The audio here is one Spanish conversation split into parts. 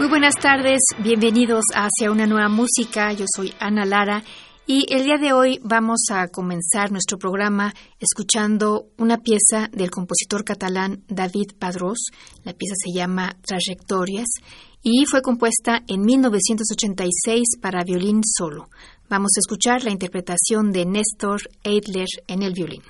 Muy buenas tardes, bienvenidos Hacia una nueva música. Yo soy Ana Lara y el día de hoy vamos a comenzar nuestro programa escuchando una pieza del compositor catalán David Padrós. La pieza se llama Trayectorias y fue compuesta en 1986 para violín solo. Vamos a escuchar la interpretación de Néstor Eidler en el violín.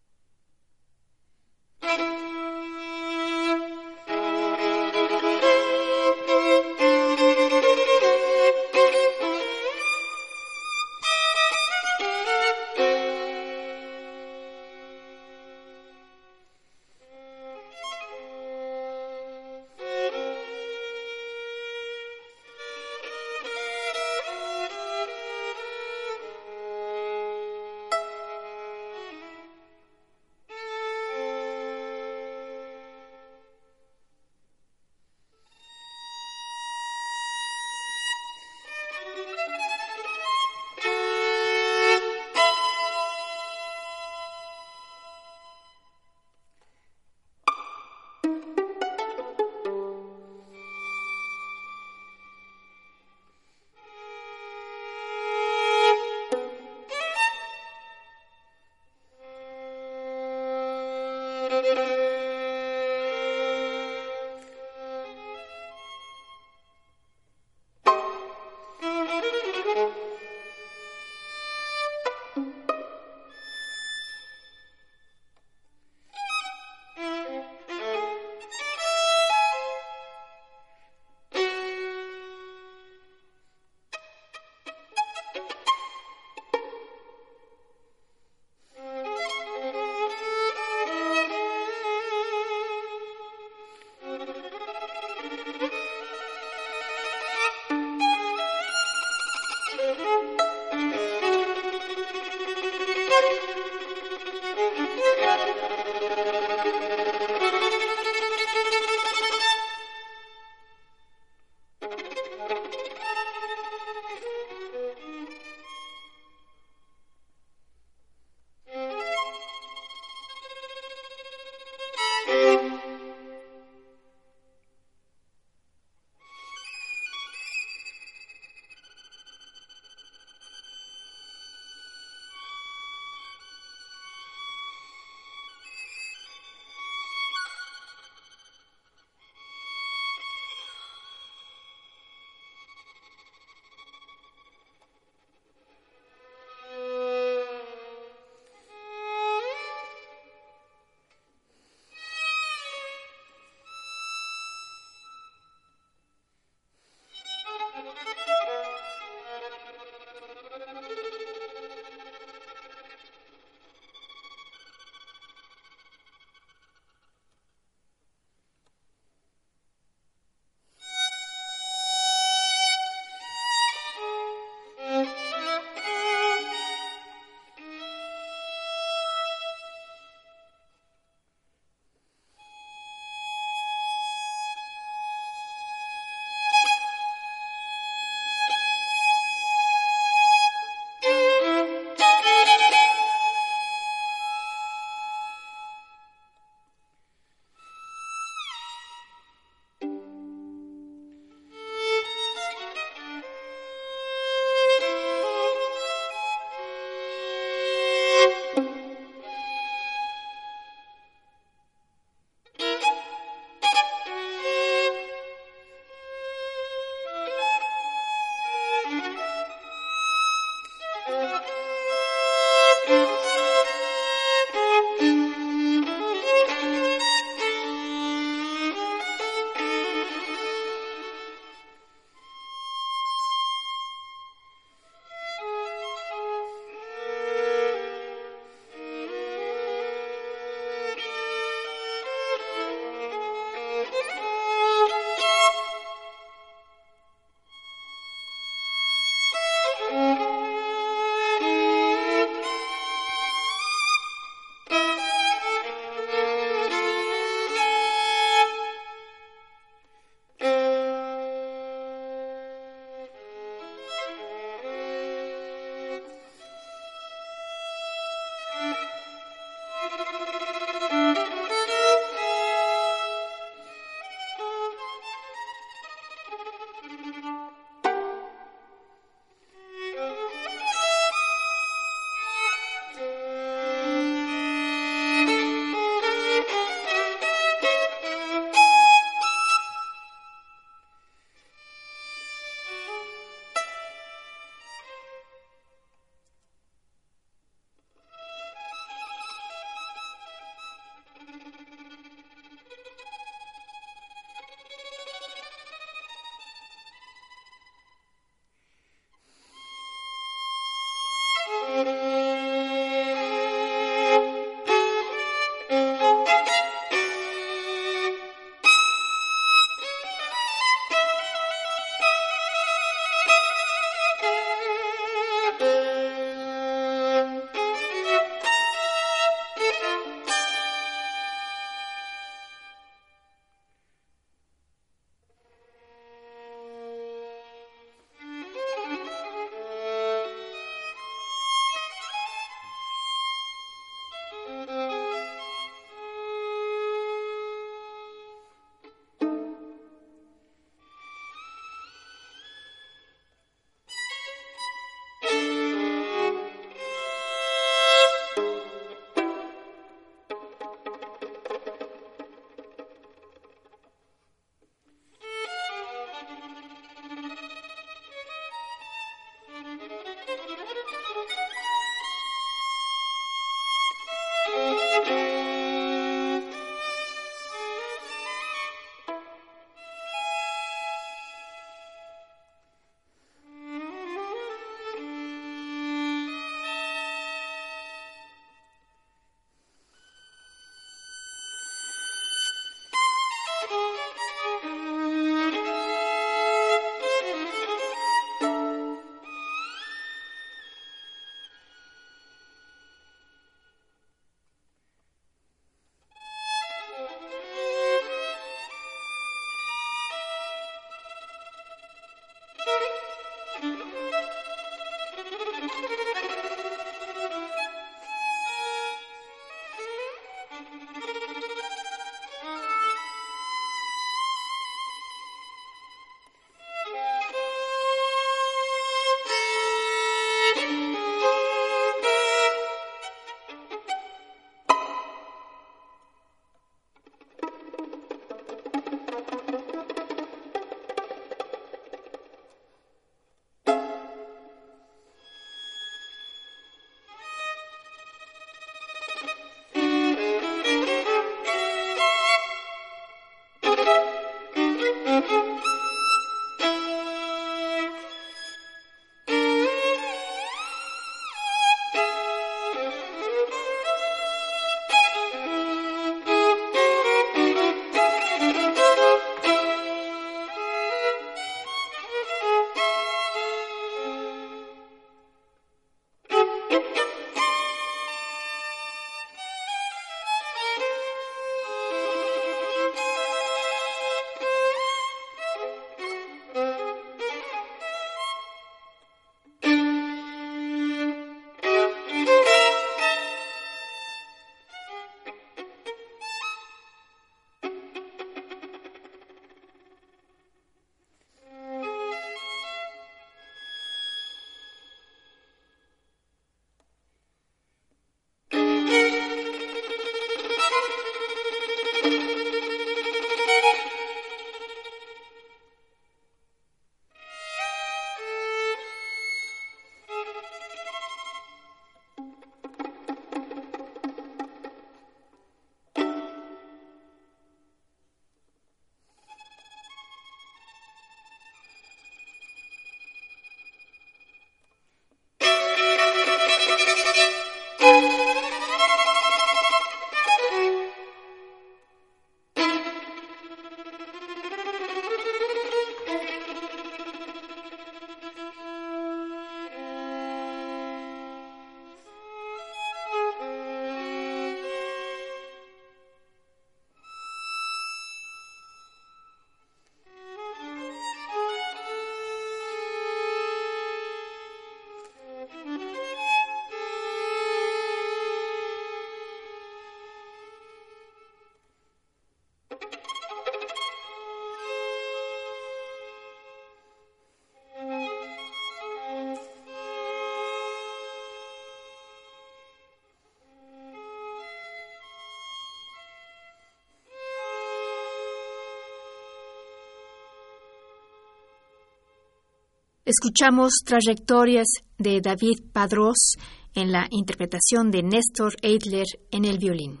Escuchamos trayectorias de David Padros en la interpretación de Néstor Eidler en el violín.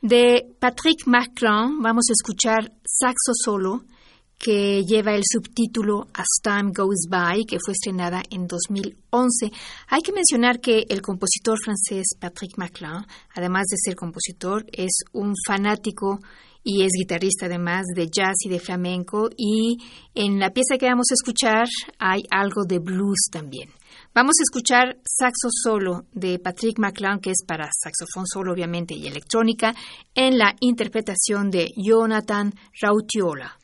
De Patrick Macron vamos a escuchar Saxo Solo, que lleva el subtítulo As Time Goes By, que fue estrenada en 2011. Hay que mencionar que el compositor francés Patrick Macron, además de ser compositor, es un fanático y es guitarrista además de jazz y de flamenco y en la pieza que vamos a escuchar hay algo de blues también. Vamos a escuchar Saxo Solo de Patrick McClung, que es para saxofón solo obviamente y electrónica, en la interpretación de Jonathan Rautiola.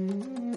Mm-hmm.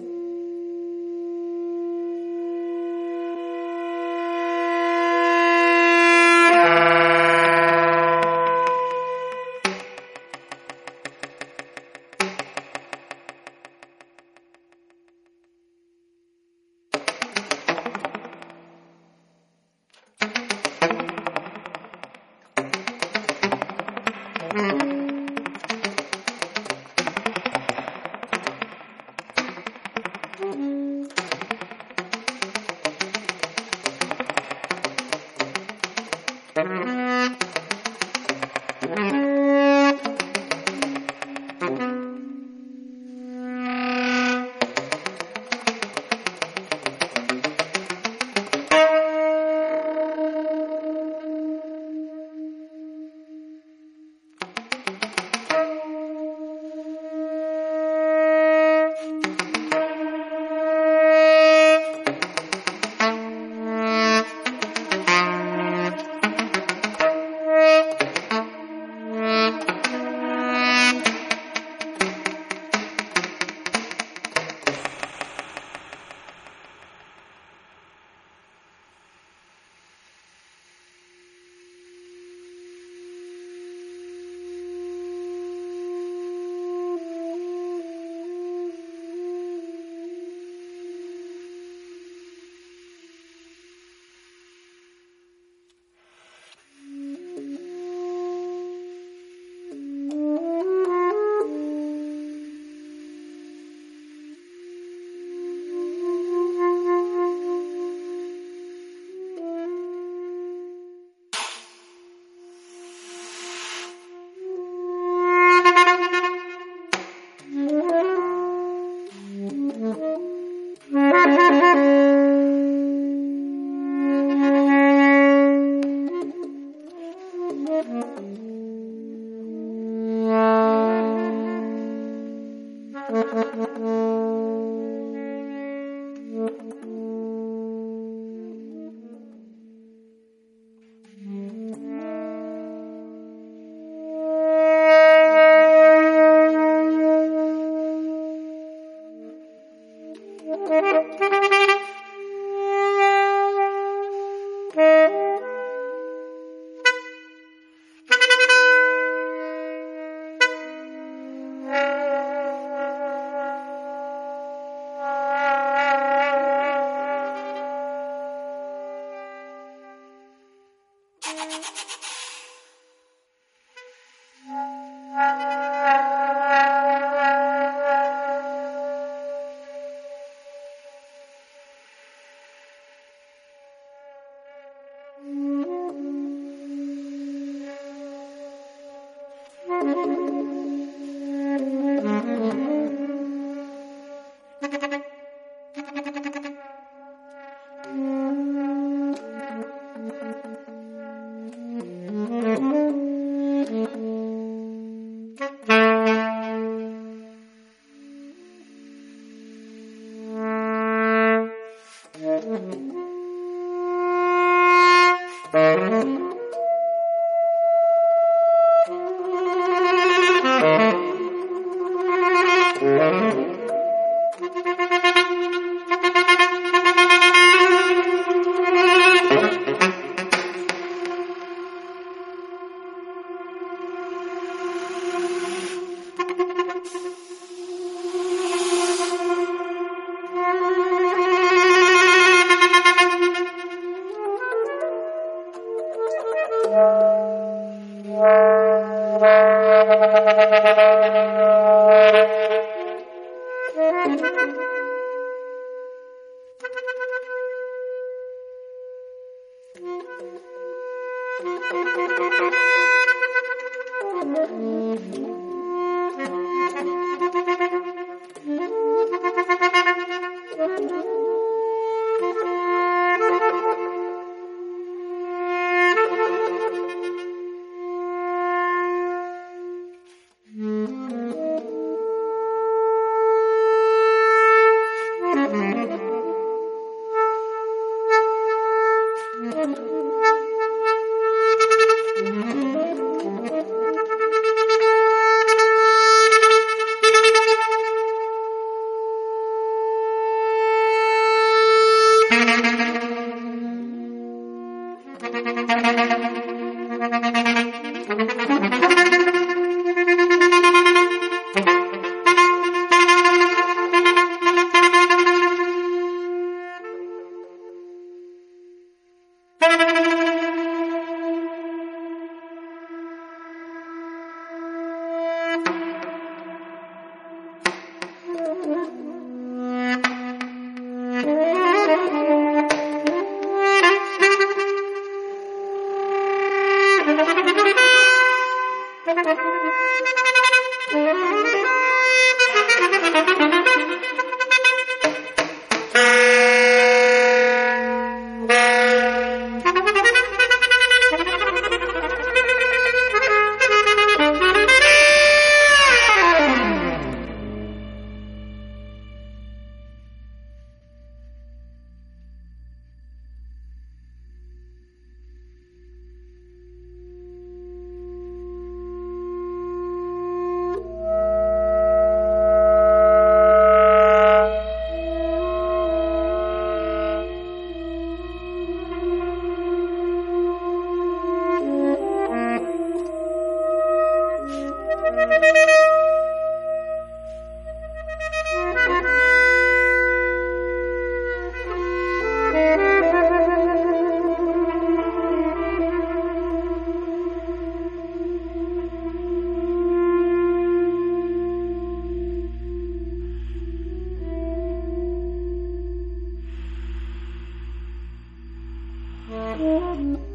Mm-hmm.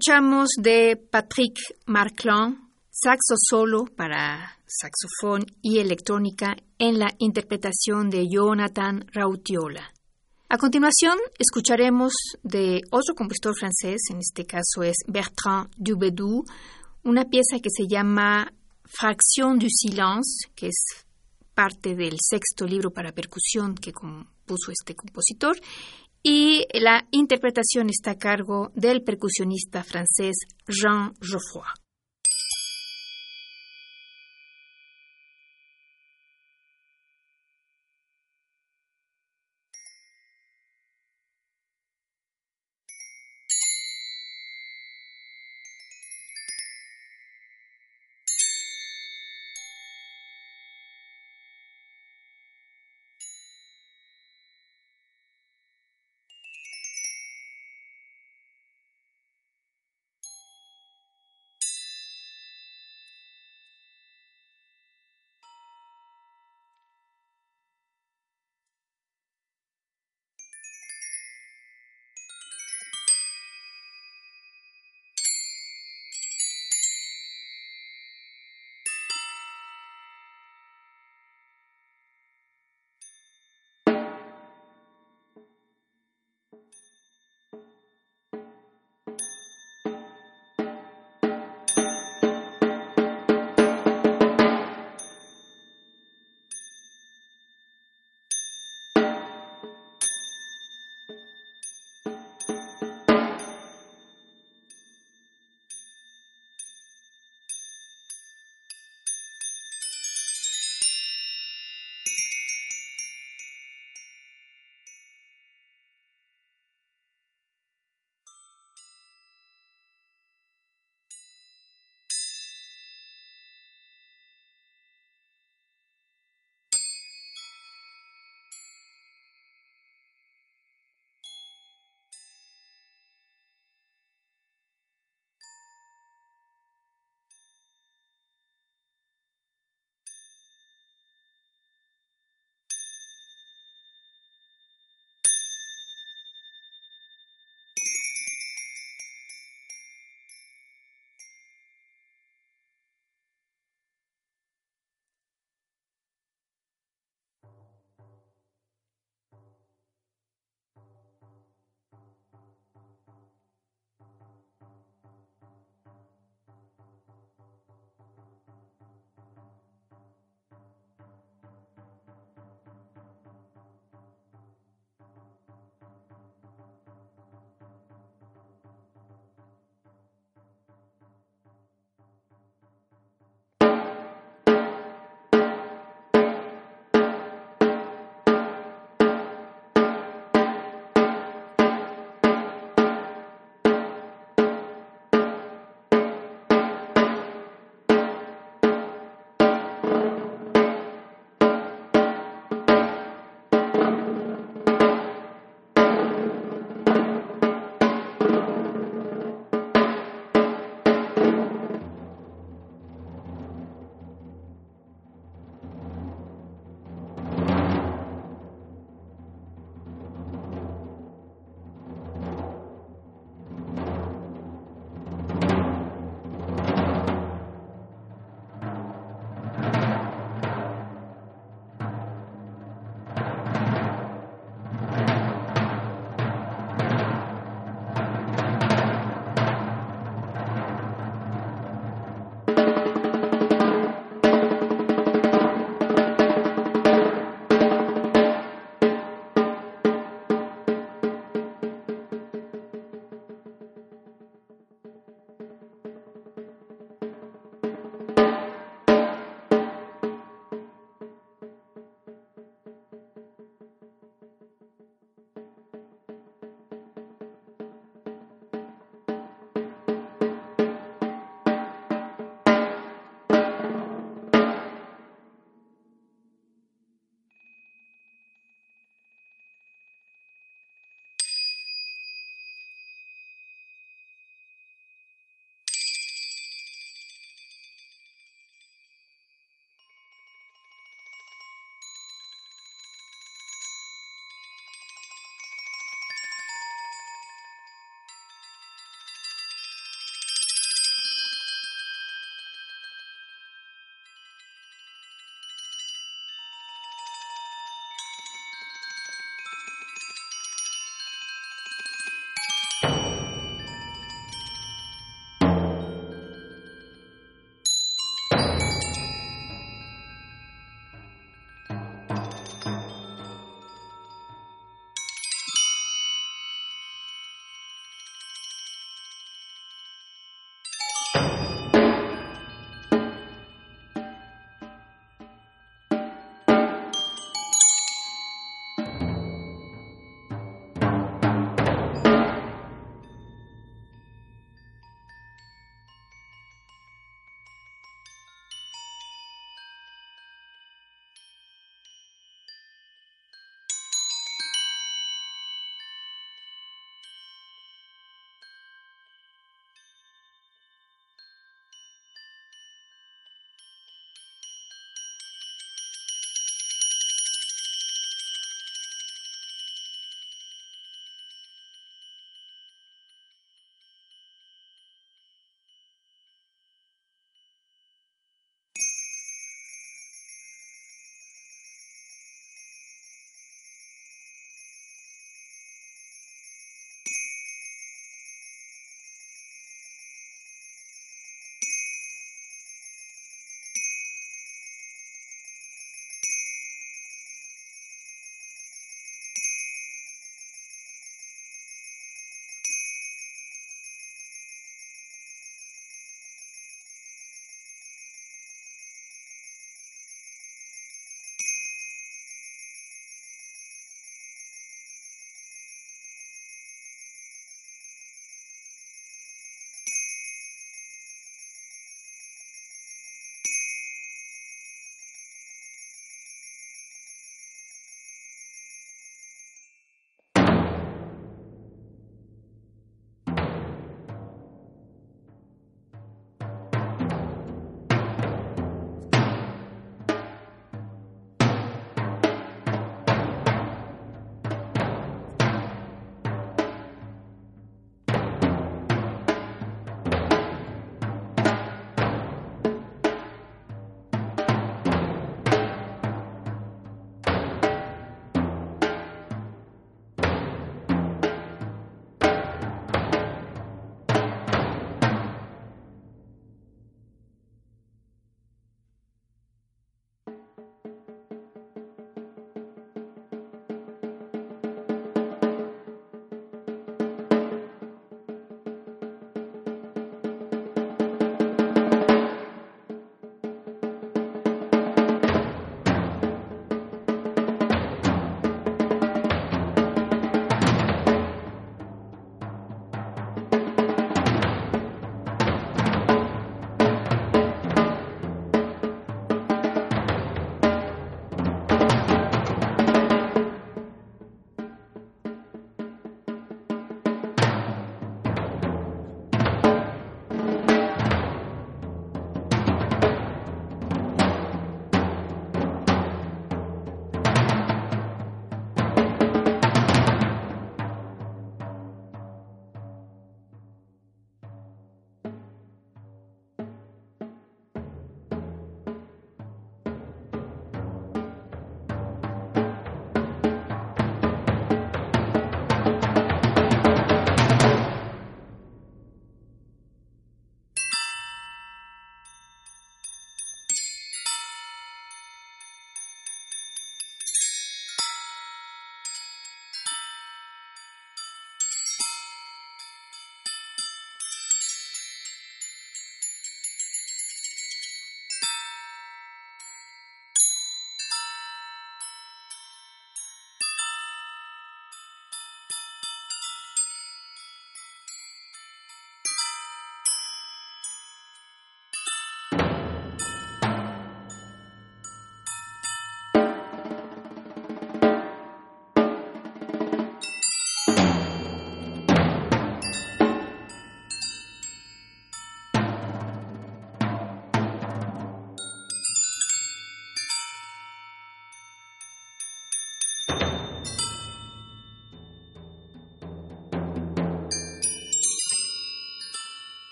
Escuchamos de Patrick Marclon, saxo solo para saxofón y electrónica en la interpretación de Jonathan Rautiola. A continuación, escucharemos de otro compositor francés, en este caso es Bertrand Dubedou, una pieza que se llama Fraction du silence, que es parte del sexto libro para percusión que compuso este compositor, y la interpretación está a cargo del percusionista francés Jean Geoffroy.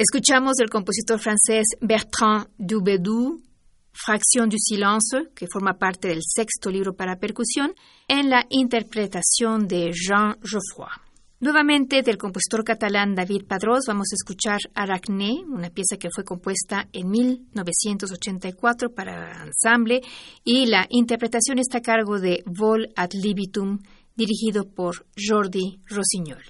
Escuchamos del compositor francés Bertrand Dubedou, Fracción du silence, que forma parte del sexto libro para percusión, en la interpretación de Jean Geoffroy. Nuevamente del compositor catalán David Padrós vamos a escuchar Aracné, una pieza que fue compuesta en 1984 para ensamble y la interpretación está a cargo de Vol ad libitum dirigido por Jordi Rossignol.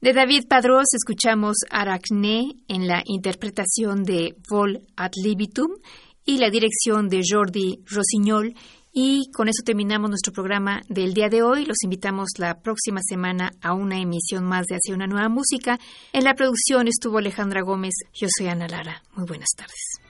De David Padrós escuchamos Aracné en la interpretación de Vol ad libitum y la dirección de Jordi Rossignol. Y con eso terminamos nuestro programa del día de hoy. Los invitamos la próxima semana a una emisión más de Hacia una nueva música. En la producción estuvo Alejandra Gómez. Yo soy Ana Lara. Muy buenas tardes.